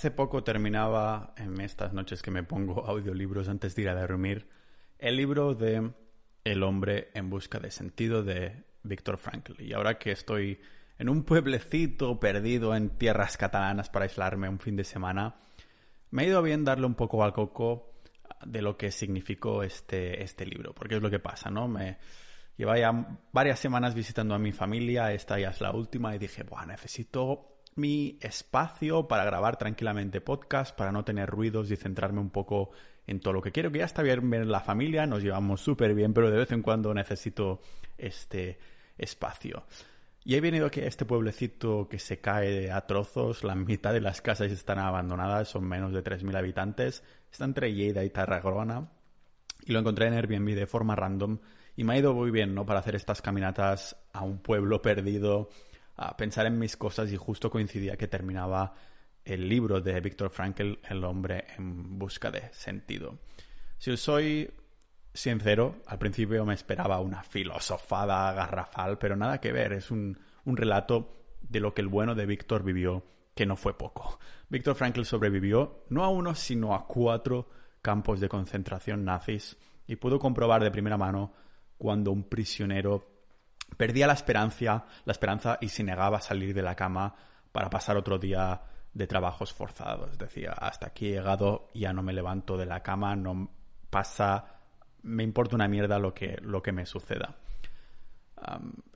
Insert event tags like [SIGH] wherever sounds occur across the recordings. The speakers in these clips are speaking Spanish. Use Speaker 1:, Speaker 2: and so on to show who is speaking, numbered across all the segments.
Speaker 1: Hace poco terminaba, en estas noches que me pongo [LAUGHS] audiolibros antes de ir a dormir, el libro de El hombre en busca de sentido de Víctor Frankl. Y ahora que estoy en un pueblecito perdido en tierras catalanas para aislarme un fin de semana, me ha ido bien darle un poco al coco de lo que significó este, este libro, porque es lo que pasa, ¿no? Me lleva ya varias semanas visitando a mi familia, esta ya es la última, y dije, bueno, necesito mi espacio para grabar tranquilamente podcast, para no tener ruidos y centrarme un poco en todo lo que quiero, que ya está bien ver la familia, nos llevamos súper bien, pero de vez en cuando necesito este espacio. Y he venido aquí a este pueblecito que se cae a trozos, la mitad de las casas están abandonadas, son menos de 3.000 habitantes, está entre Lleida y Tarragona, y lo encontré en Airbnb de forma random, y me ha ido muy bien, ¿no? Para hacer estas caminatas a un pueblo perdido, a pensar en mis cosas y justo coincidía que terminaba el libro de Víctor Frankl, El hombre en busca de sentido. Si os soy sincero, al principio me esperaba una filosofada garrafal, pero nada que ver, es un, un relato de lo que el bueno de Víctor vivió, que no fue poco. Víctor Frankl sobrevivió no a uno, sino a cuatro campos de concentración nazis y pudo comprobar de primera mano cuando un prisionero Perdía la esperanza, la esperanza y se negaba a salir de la cama para pasar otro día de trabajos forzados. Decía, hasta aquí he llegado, ya no me levanto de la cama, no pasa, me importa una mierda lo que, lo que me suceda.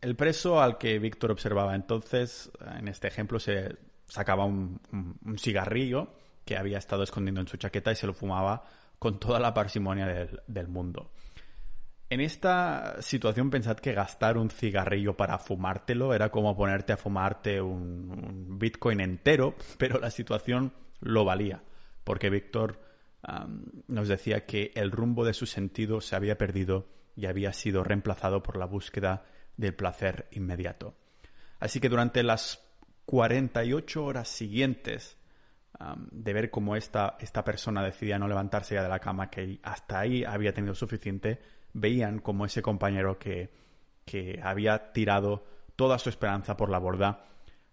Speaker 1: el preso al que Víctor observaba entonces, en este ejemplo, se sacaba un, cigarrillo que había estado escondiendo en su chaqueta y se lo fumaba con toda la parsimonia del mundo. En esta situación pensad que gastar un cigarrillo para fumártelo era como ponerte a fumarte un, Bitcoin entero, pero la situación lo valía, porque Víctor nos decía que el rumbo de su sentido se había perdido y había sido reemplazado por la búsqueda del placer inmediato. Así que durante las 48 horas siguientes de ver cómo esta, esta persona decidía no levantarse ya de la cama, que hasta ahí había tenido suficiente, veían como ese compañero que, que había tirado toda su esperanza por la borda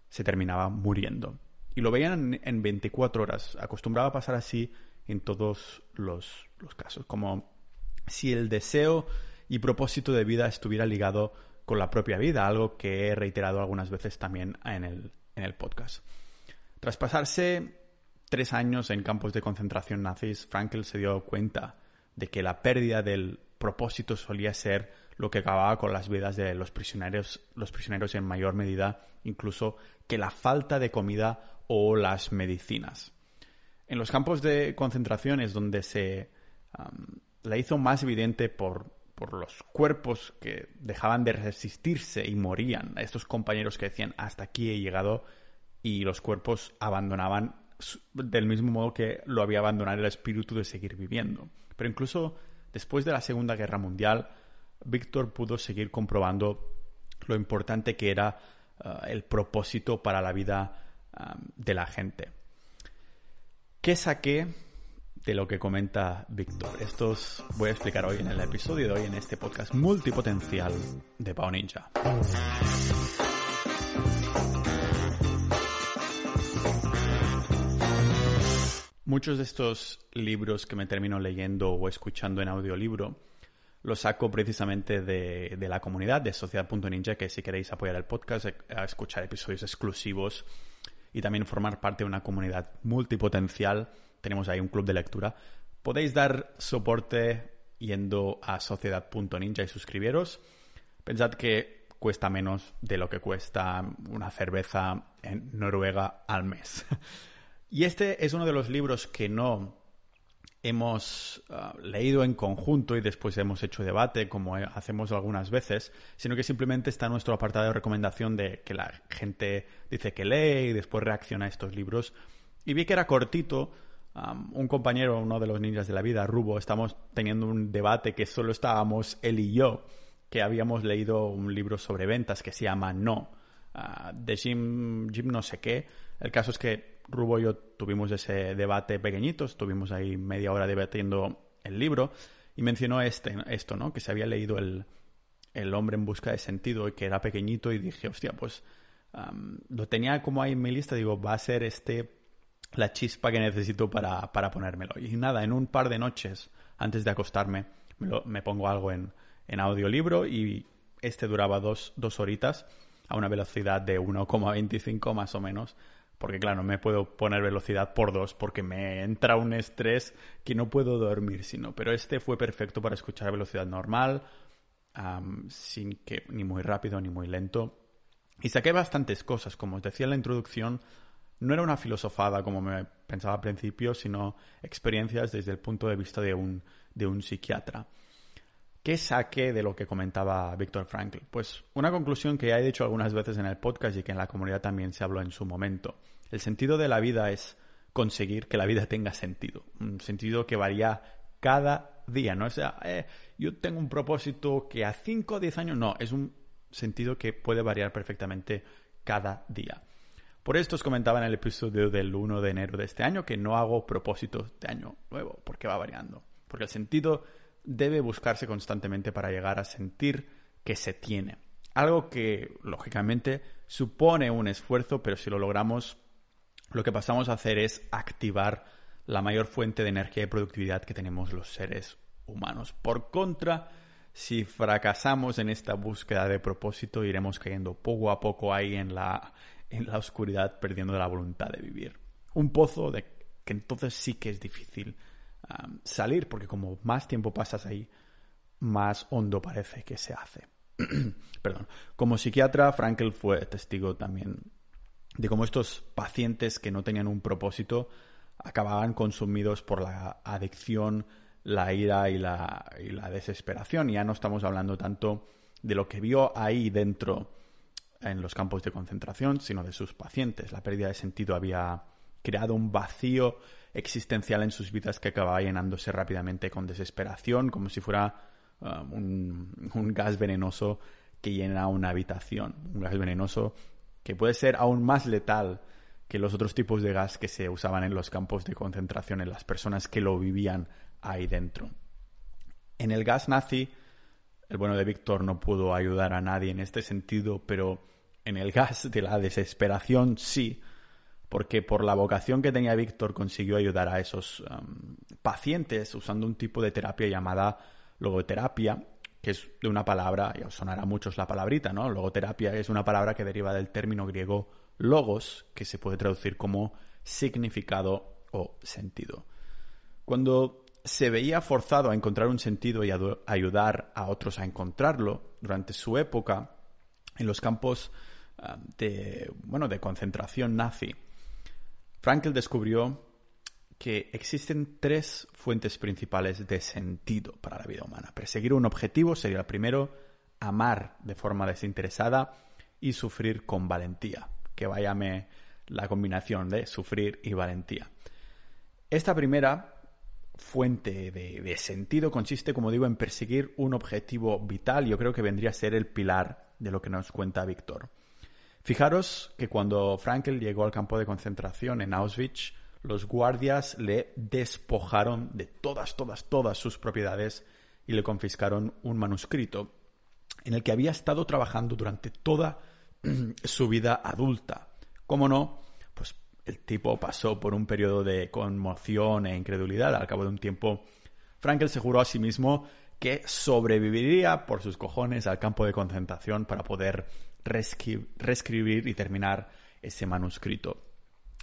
Speaker 1: se terminaba muriendo. Y lo veían en, 24 horas. Acostumbraba a pasar así en todos los, los, casos. Como si el deseo y propósito de vida estuviera ligado con la propia vida, algo que he reiterado algunas veces también en el, en el podcast. Tras pasarse tres años en campos de concentración nazis, Frankel se dio cuenta de que la pérdida del propósito solía ser lo que acababa con las vidas de los prisioneros, los prisioneros en mayor medida, incluso que la falta de comida o las medicinas. En los campos de concentración es donde se la hizo más evidente por, por los cuerpos que dejaban de resistirse y morían. Estos compañeros que decían hasta aquí he llegado y los cuerpos abandonaban del mismo modo que lo había abandonado el espíritu de seguir viviendo. Pero incluso Después de la Segunda Guerra Mundial, Víctor pudo seguir comprobando lo importante que era eh, el propósito para la vida de la gente. ¿Qué saqué de lo que comenta Víctor? Esto os voy a explicar hoy en el episodio de hoy en este podcast multipotencial de Pau Ninja. Muchos de estos libros que me termino leyendo o escuchando en audiolibro los saco precisamente de, la comunidad de Sociedad.ninja, que si queréis apoyar el podcast, eh, a escuchar episodios exclusivos y también formar parte de una comunidad multipotencial, tenemos ahí un club de lectura, podéis dar soporte yendo a Sociedad.ninja y suscribiros. Pensad que cuesta menos de lo que cuesta una cerveza en Noruega al mes. [LAUGHS] Y este es uno de los libros que no hemos ah, leído en conjunto y después hemos hecho debate, como hacemos algunas veces, sino que simplemente está nuestro apartado de recomendación de que la gente dice que lee y después reacciona a estos libros. Y vi que era cortito. un compañero, uno de los ninjas de la vida, Rubo, estamos teniendo un debate que solo estábamos él y yo, que habíamos leído un libro sobre ventas que se llama No, ah, de Jim, Jim no sé qué. El caso es que Rubo y yo tuvimos ese debate pequeñito, estuvimos ahí media hora debatiendo el libro y mencionó este, esto, ¿no? Que se había leído el, el hombre en busca de sentido y que era pequeñito y dije, hostia, pues lo tenía como ahí en mi lista, digo, va a ser este la chispa que necesito para, para ponérmelo. Y nada, en un par de noches antes de acostarme me, pongo algo en, en, audiolibro y este duraba dos, dos horitas a una velocidad de 1,25 más o menos. Porque claro, me puedo poner velocidad por dos porque me entra un estrés que no puedo dormir sino. Pero este fue perfecto para escuchar a velocidad normal, sin que ni muy rápido ni muy lento. Y saqué bastantes cosas, como os decía en la introducción, no era una filosofada como me pensaba al principio, sino experiencias desde el punto de vista de un, de un psiquiatra. ¿Qué saqué de lo que comentaba Víctor Frankl? Pues una conclusión que ya he dicho algunas veces en el podcast y que en la comunidad también se habló en su momento. El sentido de la vida es conseguir que la vida tenga sentido. Un sentido que varía cada día. No es, eh, yo tengo un propósito que a 5 o 10 años, no, es un sentido que puede variar perfectamente cada día. Por esto os comentaba en el episodio del 1 de enero de este año que no hago propósitos de año nuevo, porque va variando. Porque el sentido debe buscarse constantemente para llegar a sentir que se tiene. Algo que, lógicamente, supone un esfuerzo, pero si lo logramos, lo que pasamos a hacer es activar la mayor fuente de energía y productividad que tenemos los seres humanos. Por contra, si fracasamos en esta búsqueda de propósito, iremos cayendo poco a poco ahí en la, en la oscuridad perdiendo la voluntad de vivir. Un pozo de que entonces sí que es difícil um, salir, porque como más tiempo pasas ahí, más hondo parece que se hace. [CLEARS THROAT] Perdón. Como psiquiatra, Frankel fue testigo también de cómo estos pacientes que no tenían un propósito acababan consumidos por la adicción, la ira y la, y la desesperación. Y ya no estamos hablando tanto de lo que vio ahí dentro en los campos de concentración, sino de sus pacientes. La pérdida de sentido había creado un vacío existencial en sus vidas que acababa llenándose rápidamente con desesperación, como si fuera um, un, gas venenoso que llena una habitación. Un gas venenoso que puede ser aún más letal que los otros tipos de gas que se usaban en los campos de concentración en las personas que lo vivían ahí dentro. En el gas nazi, el bueno de Víctor no pudo ayudar a nadie en este sentido, pero en el gas de la desesperación sí, porque por la vocación que tenía Víctor consiguió ayudar a esos um, pacientes usando un tipo de terapia llamada logoterapia, que es de una palabra, ya os sonará a muchos la palabrita, ¿no? Logoterapia es una palabra que deriva del término griego logos, que se puede traducir como significado o sentido. Cuando se veía forzado a encontrar un sentido y a ayudar a otros a encontrarlo durante su época en los campos Ah, de, bueno, de concentración nazi, Frankl descubrió que existen tres fuentes principales de sentido para la vida humana. Perseguir un objetivo sería el primero, amar de forma desinteresada y sufrir con valentía, que váyame la combinación de sufrir y valentía. Esta primera fuente de, de, sentido consiste, como digo, en perseguir un objetivo vital. Yo creo que vendría a ser el pilar de lo que nos cuenta Víctor. Fijaros que cuando Frankel llegó al campo de concentración en Auschwitz, los guardias le despojaron de todas, todas, todas sus propiedades y le confiscaron un manuscrito en el que había estado trabajando durante toda [CLEARS THROAT] su vida adulta. ¿Cómo no? Pues el tipo pasó por un periodo de conmoción e incredulidad. Al cabo de un tiempo, Frankel se juró a sí mismo que sobreviviría por sus cojones al campo de concentración para poder reescribir y terminar ese manuscrito.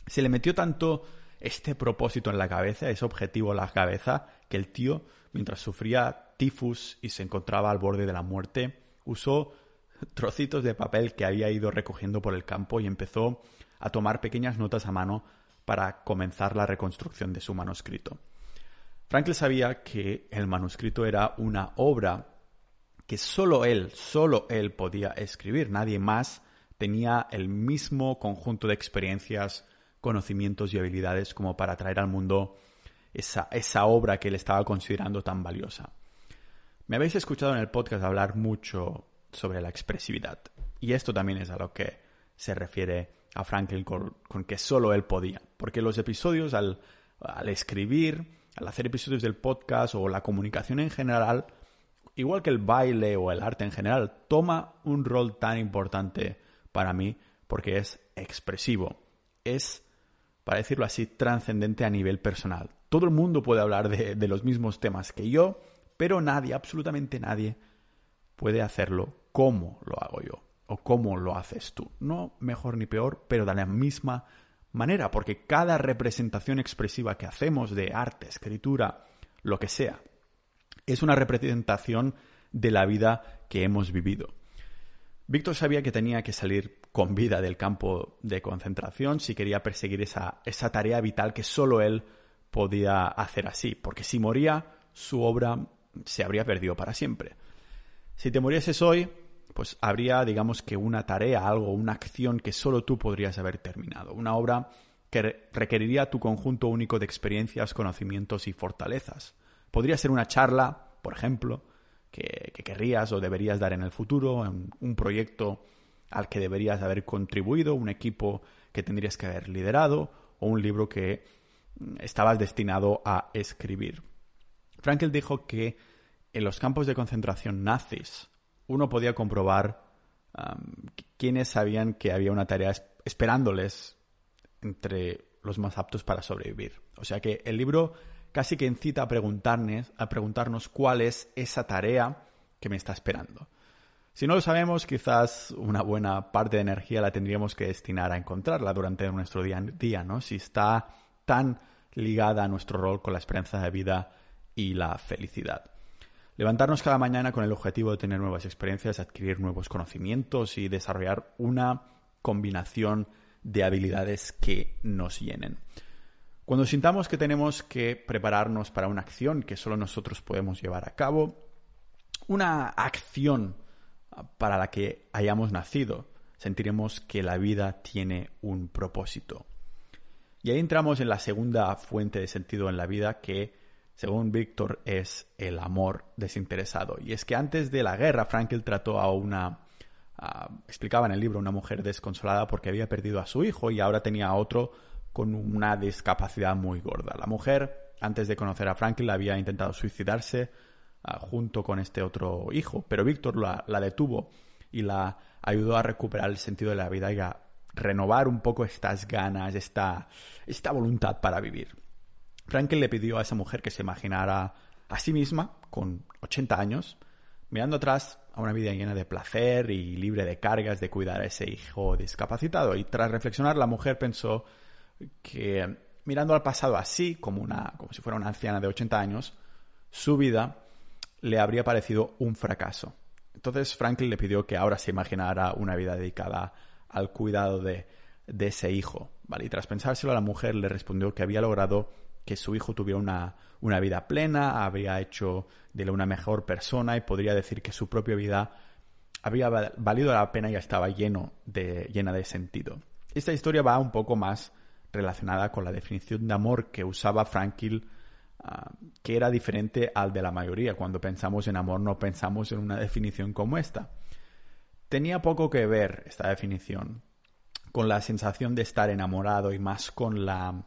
Speaker 1: Se le metió tanto este propósito en la cabeza, ese objetivo en la cabeza, que el tío, mientras sufría tifus y se encontraba al borde de la muerte, usó trocitos de papel que había ido recogiendo por el campo y empezó a tomar pequeñas notas a mano para comenzar la reconstrucción de su manuscrito. Franklin sabía que el manuscrito era una obra que solo él, solo él podía escribir, nadie más tenía el mismo conjunto de experiencias, conocimientos y habilidades como para traer al mundo esa, esa obra que él estaba considerando tan valiosa. Me habéis escuchado en el podcast hablar mucho sobre la expresividad y esto también es a lo que se refiere a Franklin con, que solo él podía, porque los episodios al, al escribir, al hacer episodios del podcast o la comunicación en general, igual que el baile o el arte en general, toma un rol tan importante para mí porque es expresivo. Es para decirlo así, trascendente a nivel personal. Todo el mundo puede hablar de, de los mismos temas que yo, pero nadie, absolutamente nadie, puede hacerlo como lo hago yo o como lo haces tú. No mejor ni peor, pero de la misma manera, porque cada representación expresiva que hacemos de arte, escritura, lo que sea, es una representación de la vida que hemos vivido. Víctor sabía que tenía que salir con vida del campo de concentración si quería perseguir esa, esa tarea vital que solo él podía hacer así, porque si moría, su obra se habría perdido para siempre. Si te murieses hoy, pues habría, digamos que una tarea, algo, una acción que solo tú podrías haber terminado. Una obra que requeriría tu conjunto único de experiencias, conocimientos y fortalezas. Podría ser una charla, por ejemplo, que, querrías o deberías dar en el futuro, un proyecto al que deberías haber contribuido, un equipo que tendrías que haber liderado o un libro que mm, estabas destinado a escribir. Frankel dijo que en los campos de concentración nazis uno podía comprobar quiénes sabían que había una tarea esperándoles entre los más aptos para sobrevivir. O sea que el libro casi que incita a preguntarnos, a preguntarnos cuál es esa tarea que me está esperando. Si no lo sabemos, quizás una buena parte de energía la tendríamos que destinar a encontrarla durante nuestro día a día, ¿no? Si está tan ligada a nuestro rol con la esperanza de vida y la felicidad. Levantarnos cada mañana con el objetivo de tener nuevas experiencias, adquirir nuevos conocimientos y desarrollar una combinación de habilidades que nos llenen. Cuando sintamos que tenemos que prepararnos para una acción que solo nosotros podemos llevar a cabo, una acción para la que hayamos nacido, sentiremos que la vida tiene un propósito. Y ahí entramos en la segunda fuente de sentido en la vida que, según Víctor, es el amor desinteresado. Y es que antes de la guerra, Frankel trató a una, explicaba en el libro, una mujer desconsolada porque había perdido a su hijo y ahora tenía a otro con una discapacidad muy gorda. La mujer, antes de conocer a Franklin, había intentado suicidarse junto con este otro hijo, pero Víctor la, detuvo y la ayudó a recuperar el sentido de la vida y a renovar un poco estas ganas, esta, esta voluntad para vivir. Franklin le pidió a esa mujer que se imaginara a sí misma, con 80 años, mirando atrás a una vida llena de placer y libre de cargas de cuidar a ese hijo discapacitado. Y tras reflexionar, la mujer pensó que mirando al pasado así, como, una, como si fuera una anciana de 80 años, su vida le habría parecido un fracaso. Entonces Franklin le pidió que ahora se imaginara una vida dedicada al cuidado de, de ese hijo. ¿vale? Y tras pensárselo, la mujer le respondió que había logrado que su hijo tuviera una, una vida plena, había hecho de él una mejor persona y podría decir que su propia vida había valido la pena y estaba llena de sentido. Esta historia va un poco más relacionada con la definición de amor que usaba Frankl, ah, que era diferente al de la mayoría. Cuando pensamos en amor no pensamos en una definición como esta. Tenía poco que ver esta definición con la sensación de estar enamorado y más con la,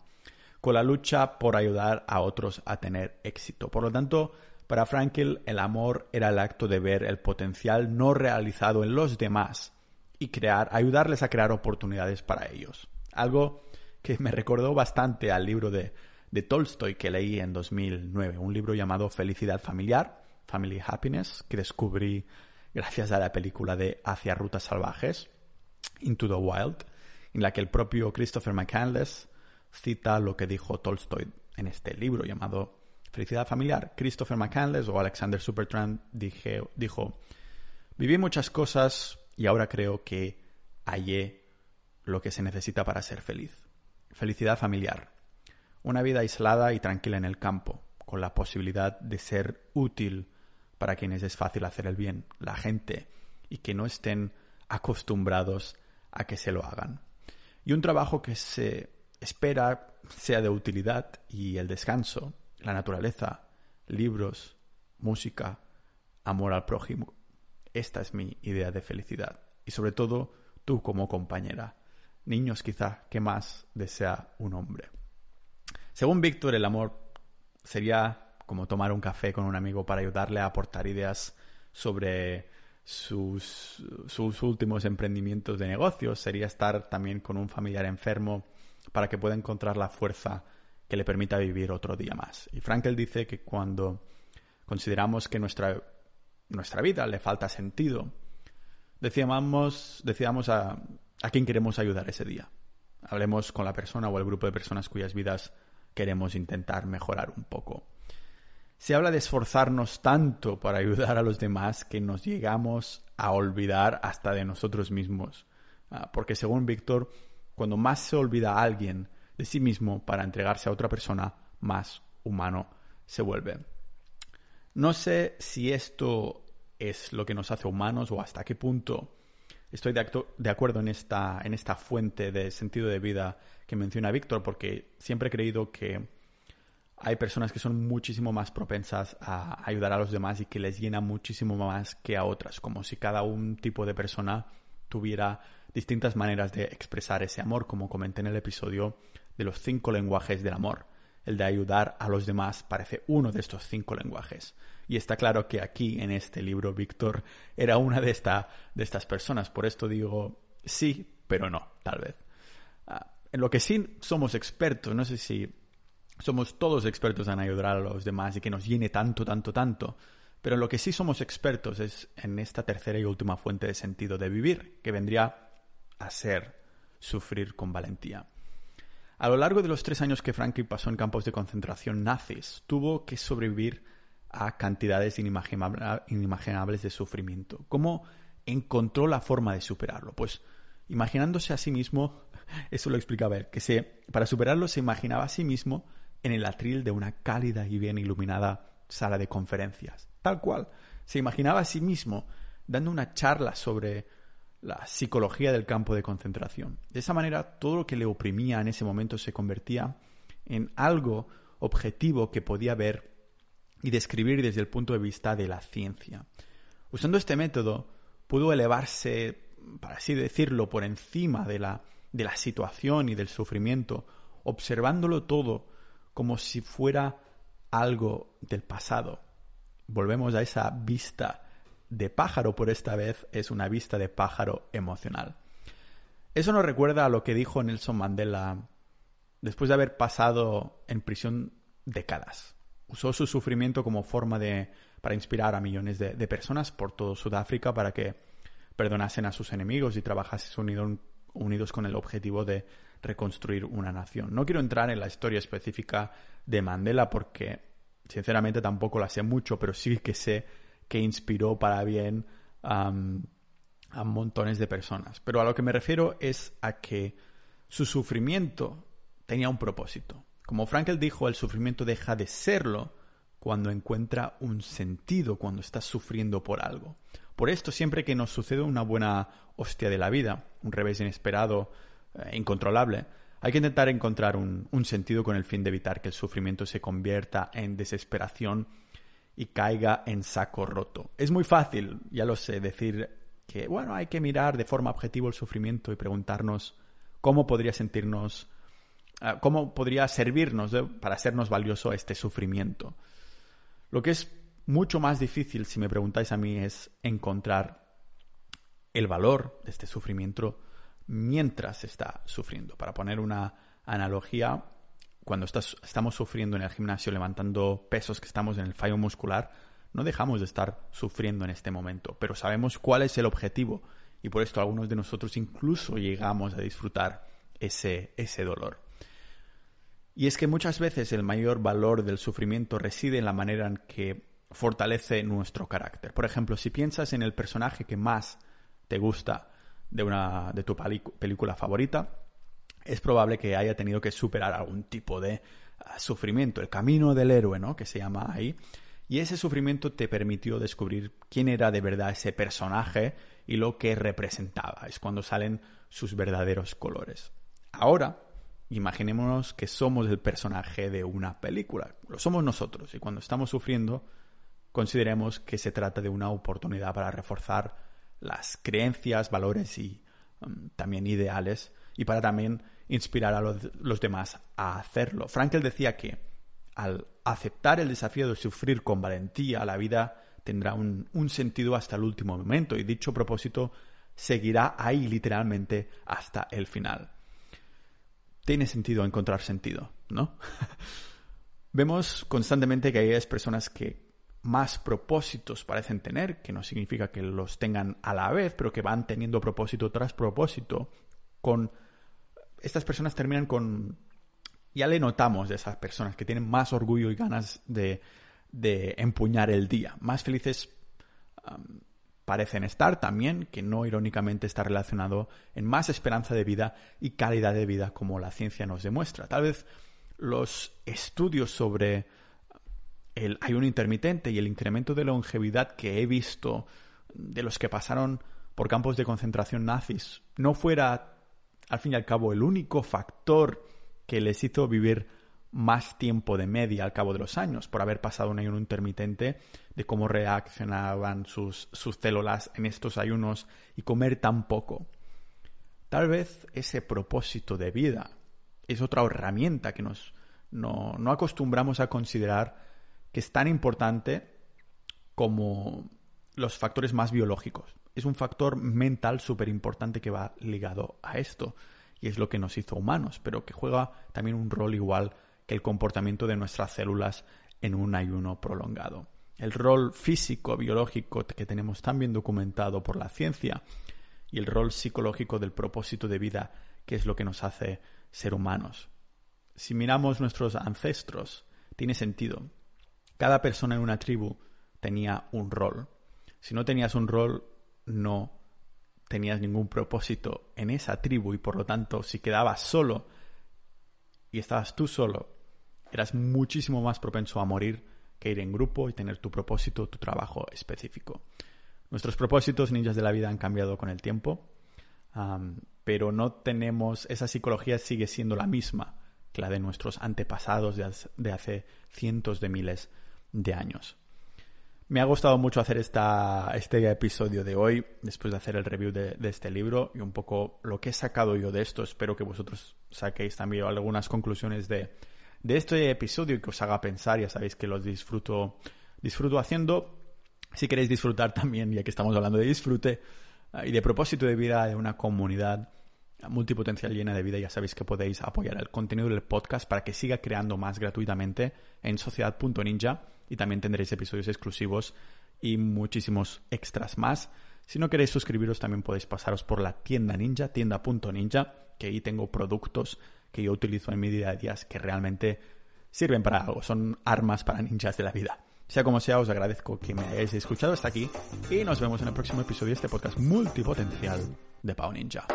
Speaker 1: con la lucha por ayudar a otros a tener éxito. Por lo tanto, para Frankl el amor era el acto de ver el potencial no realizado en los demás y crear, ayudarles a crear oportunidades para ellos. Algo que me recordó bastante al libro de, de Tolstoy que leí en 2009, un libro llamado Felicidad Familiar, Family Happiness, que descubrí gracias a la película de Hacia Rutas Salvajes, Into the Wild, en la que el propio Christopher McCandless cita lo que dijo Tolstoy en este libro llamado Felicidad Familiar. Christopher McCandless o Alexander Supertramp dije, dijo, viví muchas cosas y ahora creo que hallé lo que se necesita para ser feliz. Felicidad familiar. Una vida aislada y tranquila en el campo, con la posibilidad de ser útil para quienes es fácil hacer el bien, la gente, y que no estén acostumbrados a que se lo hagan. Y un trabajo que se espera sea de utilidad y el descanso, la naturaleza, libros, música, amor al prójimo. Esta es mi idea de felicidad. Y sobre todo, tú como compañera niños quizá, ¿qué más desea un hombre? Según Víctor, el amor sería como tomar un café con un amigo para ayudarle a aportar ideas sobre sus, sus últimos emprendimientos de negocios, sería estar también con un familiar enfermo para que pueda encontrar la fuerza que le permita vivir otro día más. Y Frankel dice que cuando consideramos que nuestra, nuestra vida le falta sentido, decidamos, decidamos a, a quién queremos ayudar ese día. Hablemos con la persona o el grupo de personas cuyas vidas queremos intentar mejorar un poco. Se habla de esforzarnos tanto para ayudar a los demás que nos llegamos a olvidar hasta de nosotros mismos. Ah, porque según Víctor, cuando más se olvida alguien de sí mismo para entregarse a otra persona, más humano se vuelve. No sé si esto es lo que nos hace humanos o hasta qué punto estoy de, de, acuerdo en esta, en esta fuente de sentido de vida que menciona Víctor, porque siempre he creído que hay personas que son muchísimo más propensas a ayudar a los demás y que les llena muchísimo más que a otras, como si cada un tipo de persona tuviera distintas maneras de expresar ese amor, como comenté en el episodio de los cinco lenguajes del amor. El de ayudar a los demás parece uno de estos cinco lenguajes. Y está claro que aquí, en este libro, Víctor era una de, esta, de estas personas. Por esto digo sí, pero no, tal vez. Ah, en lo que sí somos expertos, no sé si somos todos expertos en ayudar a los demás y que nos llene tanto, tanto, tanto. Pero en lo que sí somos expertos es en esta tercera y última fuente de sentido de vivir, que vendría a ser sufrir con valentía. A lo largo de los tres años que Franklin pasó en campos de concentración nazis, tuvo que sobrevivir a cantidades inimaginables de sufrimiento. ¿Cómo encontró la forma de superarlo? Pues imaginándose a sí mismo, [LAUGHS] eso lo explicaba él, que se, para superarlo se imaginaba a sí mismo en el atril de una cálida y bien iluminada sala de conferencias. Tal cual. Se imaginaba a sí mismo dando una charla sobre la psicología del campo de concentración. De esa manera, todo lo que le oprimía en ese momento se convertía en algo objetivo que podía ver y describir desde el punto de vista de la ciencia. Usando este método, pudo elevarse, para así decirlo, por encima de la, de la situación y del sufrimiento, observándolo todo como si fuera algo del pasado. Volvemos a esa vista de pájaro, por esta vez es una vista de pájaro emocional. Eso nos recuerda a lo que dijo Nelson Mandela después de haber pasado en prisión décadas. Usó su sufrimiento como forma de para inspirar a millones de, de personas por todo Sudáfrica para que perdonasen a sus enemigos y trabajasen unidos con el objetivo de reconstruir una nación. No quiero entrar en la historia específica de Mandela porque sinceramente tampoco la sé mucho, pero sí que sé que inspiró para bien a montones de personas. Pero a lo que me refiero es a que su sufrimiento tenía un propósito. Como Frankel dijo, el sufrimiento deja de serlo cuando encuentra un sentido, cuando está sufriendo por algo. Por esto, siempre que nos sucede una buena hostia de la vida, un revés inesperado, eh, incontrolable. Hay que intentar encontrar un, sentido con el fin de evitar que el sufrimiento se convierta en desesperación y caiga en saco roto. Es muy fácil, ya lo sé, decir que, bueno, hay que mirar de forma objetiva el sufrimiento y preguntarnos cómo podría sentirnos, ah, cómo podría servirnos para hacernos valioso este sufrimiento. Lo que es mucho más difícil, si me preguntáis a mí, es encontrar el valor de este sufrimiento mientras está sufriendo. Para poner una analogía, cuando estamos sufriendo en el gimnasio levantando pesos que estamos en el fallo muscular, no dejamos de estar sufriendo en este momento, pero sabemos cuál es el objetivo y por esto algunos de nosotros incluso llegamos a disfrutar ese, ese dolor. Y es que muchas veces el mayor valor del sufrimiento reside en la manera en que fortalece nuestro carácter. Por ejemplo, si piensas en el personaje que más te gusta de, una, de tu película favorita, es probable que haya tenido que superar algún tipo de ah, sufrimiento, el camino del héroe, ¿no? Que se llama ahí. Y ese sufrimiento te permitió descubrir quién era de verdad ese personaje y lo que representaba. Es cuando salen sus verdaderos colores. Ahora, imaginémonos que somos el personaje de una película. Lo somos nosotros. Y cuando estamos sufriendo, consideremos que se trata de una oportunidad para reforzar las creencias, valores y um, también ideales y para también inspirar a los, demás a hacerlo. Frankel decía que al aceptar el desafío de sufrir con valentía, la vida tendrá un, un sentido hasta el último momento y dicho propósito seguirá ahí literalmente hasta el final. Tiene sentido encontrar sentido, ¿no? [LAUGHS] Vemos constantemente que hay personas que más propósitos parecen tener, que no significa que los tengan a la vez, pero que van teniendo propósito tras propósito. Con estas personas terminan con ya le notamos de esas personas que tienen más orgullo y ganas de, empuñar el día, más felices parecen estar también, que no irónicamente está relacionado en más esperanza de vida y calidad de vida como la ciencia nos demuestra. Tal vez los estudios sobre el ayuno intermitente y el incremento de longevidad que he visto de los que pasaron por campos de concentración nazis no fuera, al fin y al cabo, el único factor que les hizo vivir más tiempo de media al cabo de los años por haber pasado un ayuno intermitente, de cómo reaccionaban sus, sus células en estos ayunos y comer tan poco. Tal vez ese propósito de vida es otra herramienta que nos, no, no acostumbramos a considerar que es tan importante como los factores más biológicos. Es un factor mental súper importante que va ligado a esto y es lo que nos hizo humanos, pero que juega también un rol igual el comportamiento de nuestras células en un ayuno prolongado. El rol físico, biológico que tenemos tan bien documentado por la ciencia y el rol psicológico del propósito de vida, que es lo que nos hace ser humanos. Si miramos nuestros ancestros, tiene sentido. Cada persona en una tribu tenía un rol. Si no tenías un rol, no tenías ningún propósito en esa tribu y por lo tanto si quedabas solo y estabas tú solo, eras muchísimo más propenso a morir que ir en grupo y tener tu propósito, tu trabajo específico. Nuestros propósitos ninjas de la vida han cambiado con el tiempo, pero no tenemos, esa psicología sigue siendo la misma que la de nuestros antepasados de hace cientos de miles de años. Me ha gustado mucho hacer esta, este episodio de hoy, después de hacer el review de, este libro y un poco lo que he sacado yo de esto. Espero que vosotros saquéis también algunas conclusiones de, este episodio y que os haga pensar. Ya sabéis que los disfruto, disfruto haciendo. Si queréis disfrutar [LAUGHS] también, ya que estamos hablando de disfrute ah, y de propósito de vida de una comunidad multipotencial llena de vida, ya sabéis que podéis apoyar el contenido del podcast para que siga creando más gratuitamente en sociedad.ninja y también tendréis episodios exclusivos y muchísimos extras más. Si no queréis suscribiros, también podéis pasaros por la tienda ninja, tienda.ninja, que ahí tengo productos que yo utilizo en mi día a día que realmente sirven para algo, son armas para ninjas de la vida. Sea como sea, os agradezco que me hayáis escuchado hasta aquí y nos vemos en el próximo episodio de este podcast multipotencial de Pau Ninja.